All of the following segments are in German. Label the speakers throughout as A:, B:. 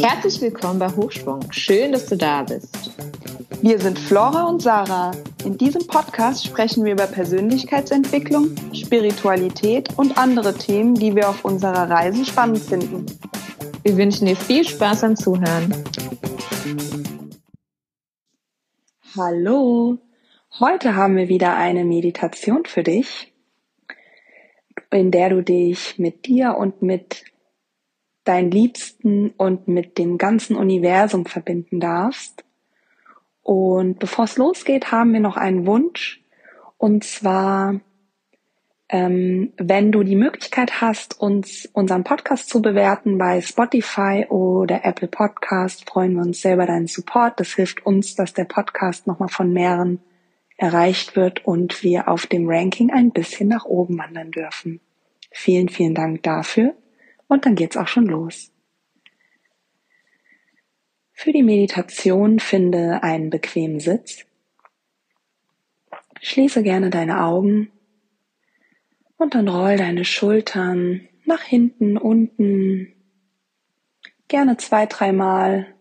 A: Herzlich willkommen bei Hochschwung. Schön, dass du da bist.
B: Wir sind Flora und Sarah. In diesem Podcast sprechen wir über Persönlichkeitsentwicklung, Spiritualität und andere Themen, die wir auf unserer Reise spannend finden.
A: Wir wünschen dir viel Spaß am Zuhören.
B: Hallo, heute haben wir wieder eine Meditation für dich, in der du dich mit dir und mit deinen Liebsten und mit dem ganzen Universum verbinden darfst. Und bevor es losgeht, haben wir noch einen Wunsch. Und zwar, ähm, wenn du die Möglichkeit hast, uns unseren Podcast zu bewerten bei Spotify oder Apple Podcast, freuen wir uns sehr über deinen Support. Das hilft uns, dass der Podcast nochmal von mehreren erreicht wird und wir auf dem Ranking ein bisschen nach oben wandern dürfen. Vielen, vielen Dank dafür. Und dann geht's auch schon los. Für die Meditation finde einen bequemen Sitz. Schließe gerne deine Augen und dann roll deine Schultern nach hinten, unten, gerne zwei, dreimal.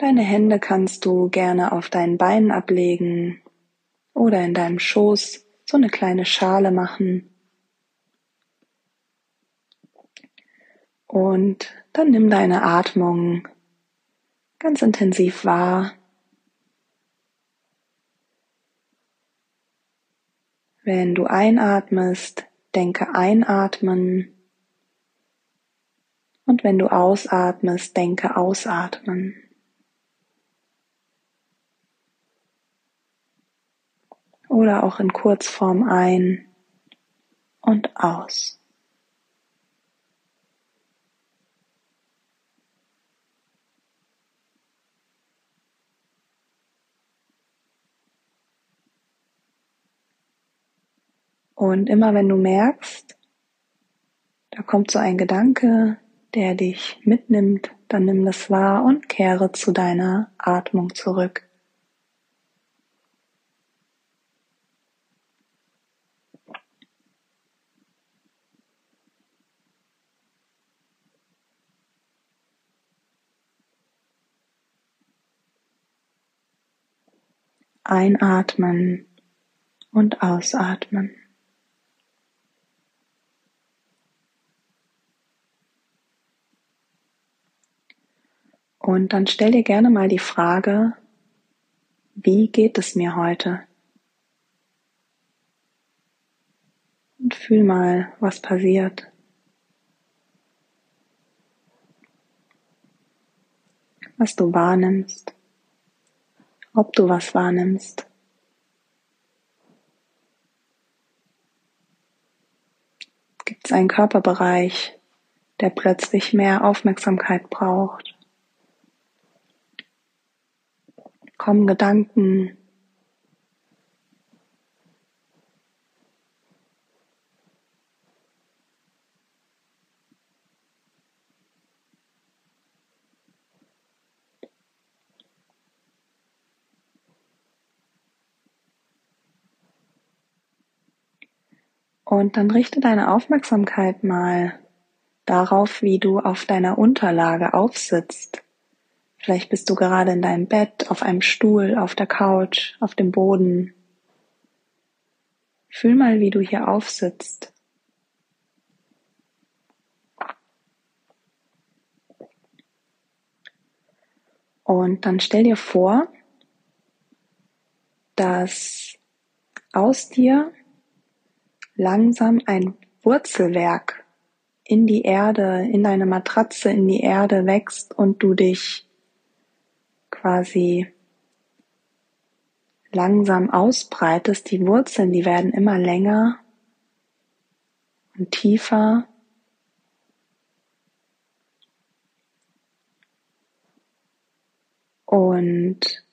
B: Deine Hände kannst du gerne auf deinen Beinen ablegen oder in deinem Schoß so eine kleine Schale machen. Und dann nimm deine Atmung ganz intensiv wahr. Wenn du einatmest, denke einatmen. Und wenn du ausatmest, denke ausatmen. Oder auch in Kurzform ein und aus. Und immer wenn du merkst, da kommt so ein Gedanke, der dich mitnimmt, dann nimm das wahr und kehre zu deiner Atmung zurück. Einatmen und ausatmen. Und dann stell dir gerne mal die Frage, wie geht es mir heute? Und fühl mal, was passiert. Was du wahrnimmst. Ob du was wahrnimmst. Gibt es einen Körperbereich, der plötzlich mehr Aufmerksamkeit braucht? kommen Gedanken. Und dann richte deine Aufmerksamkeit mal darauf, wie du auf deiner Unterlage aufsitzt. Vielleicht bist du gerade in deinem Bett, auf einem Stuhl, auf der Couch, auf dem Boden. Fühl mal, wie du hier aufsitzt. Und dann stell dir vor, dass aus dir langsam ein Wurzelwerk in die Erde, in deine Matratze, in die Erde wächst und du dich quasi langsam ausbreitest, die Wurzeln, die werden immer länger und tiefer. Und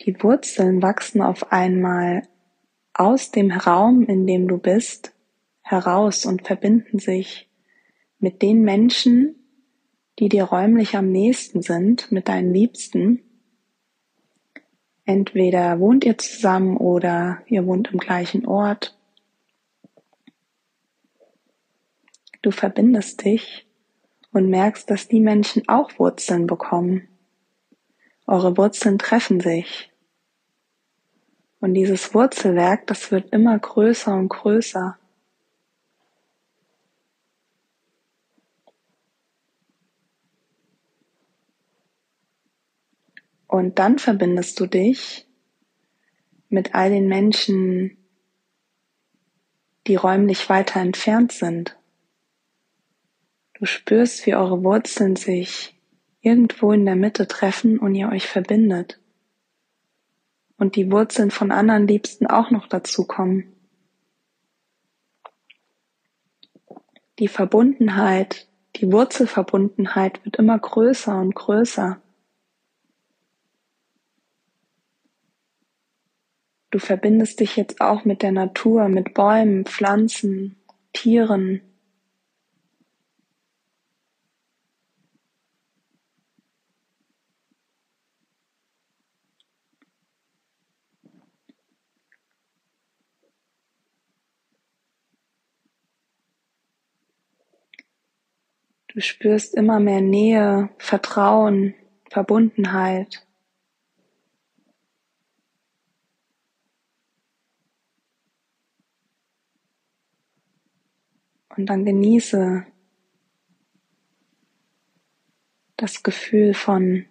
B: die Wurzeln wachsen auf einmal aus dem Raum, in dem du bist, heraus und verbinden sich mit den Menschen, die dir räumlich am nächsten sind, mit deinen Liebsten, Entweder wohnt ihr zusammen oder ihr wohnt im gleichen Ort. Du verbindest dich und merkst, dass die Menschen auch Wurzeln bekommen. Eure Wurzeln treffen sich. Und dieses Wurzelwerk, das wird immer größer und größer. Und dann verbindest du dich mit all den Menschen, die räumlich weiter entfernt sind. Du spürst, wie eure Wurzeln sich irgendwo in der Mitte treffen und ihr euch verbindet. Und die Wurzeln von anderen Liebsten auch noch dazukommen. Die Verbundenheit, die Wurzelverbundenheit wird immer größer und größer. Du verbindest dich jetzt auch mit der Natur, mit Bäumen, Pflanzen, Tieren. Du spürst immer mehr Nähe, Vertrauen, Verbundenheit. Und dann genieße das Gefühl von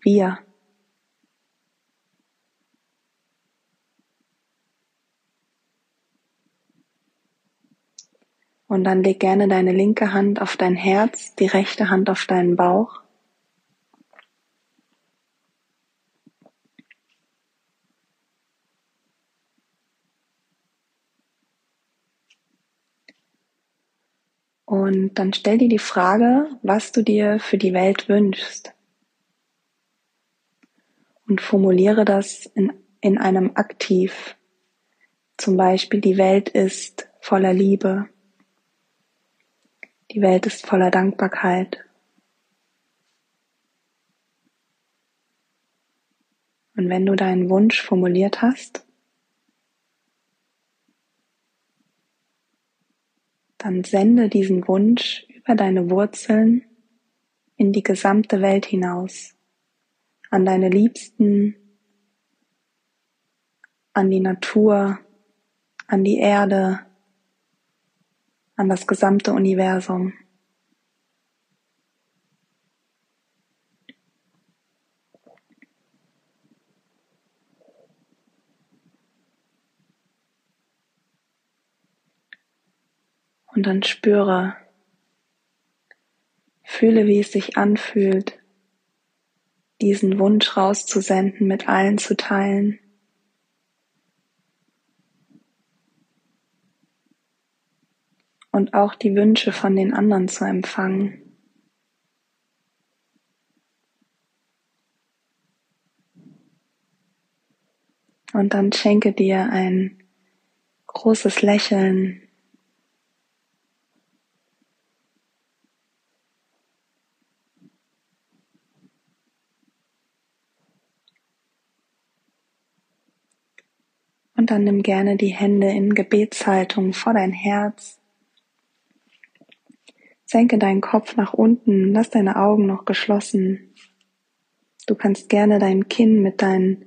B: wir. Und dann leg gerne deine linke Hand auf dein Herz, die rechte Hand auf deinen Bauch. Und dann stell dir die Frage, was du dir für die Welt wünschst. Und formuliere das in, in einem Aktiv. Zum Beispiel, die Welt ist voller Liebe. Die Welt ist voller Dankbarkeit. Und wenn du deinen Wunsch formuliert hast, dann sende diesen Wunsch über deine Wurzeln in die gesamte Welt hinaus, an deine Liebsten, an die Natur, an die Erde, an das gesamte Universum. Und dann spüre, fühle, wie es sich anfühlt, diesen Wunsch rauszusenden, mit allen zu teilen. Und auch die Wünsche von den anderen zu empfangen. Und dann schenke dir ein großes Lächeln Und dann nimm gerne die Hände in Gebetshaltung vor dein Herz. Senke deinen Kopf nach unten, lass deine Augen noch geschlossen. Du kannst gerne dein Kinn mit deinem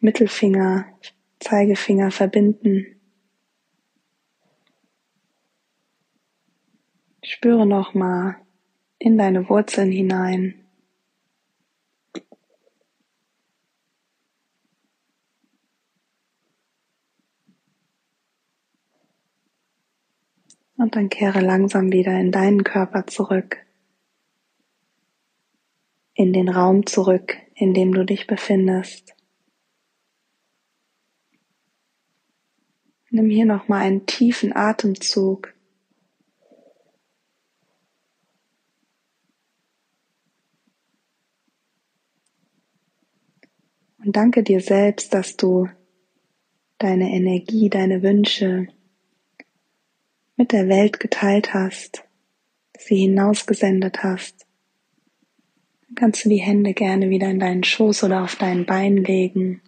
B: Mittelfinger, Zeigefinger verbinden. Spüre nochmal in deine Wurzeln hinein. Und dann kehre langsam wieder in deinen Körper zurück, in den Raum zurück, in dem du dich befindest. Nimm hier nochmal einen tiefen Atemzug. Und danke dir selbst, dass du deine Energie, deine Wünsche, mit der Welt geteilt hast, sie hinausgesendet hast, Dann kannst du die Hände gerne wieder in deinen Schoß oder auf dein Bein legen.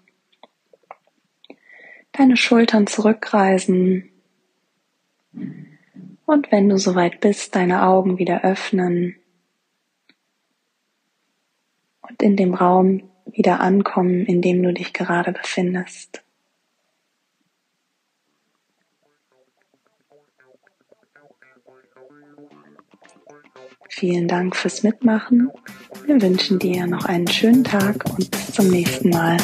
B: Deine Schultern zurückreisen. Und wenn du soweit bist, deine Augen wieder öffnen und in dem Raum wieder ankommen, in dem du dich gerade befindest. Vielen Dank fürs Mitmachen. Wir wünschen dir noch einen schönen Tag und bis zum nächsten Mal.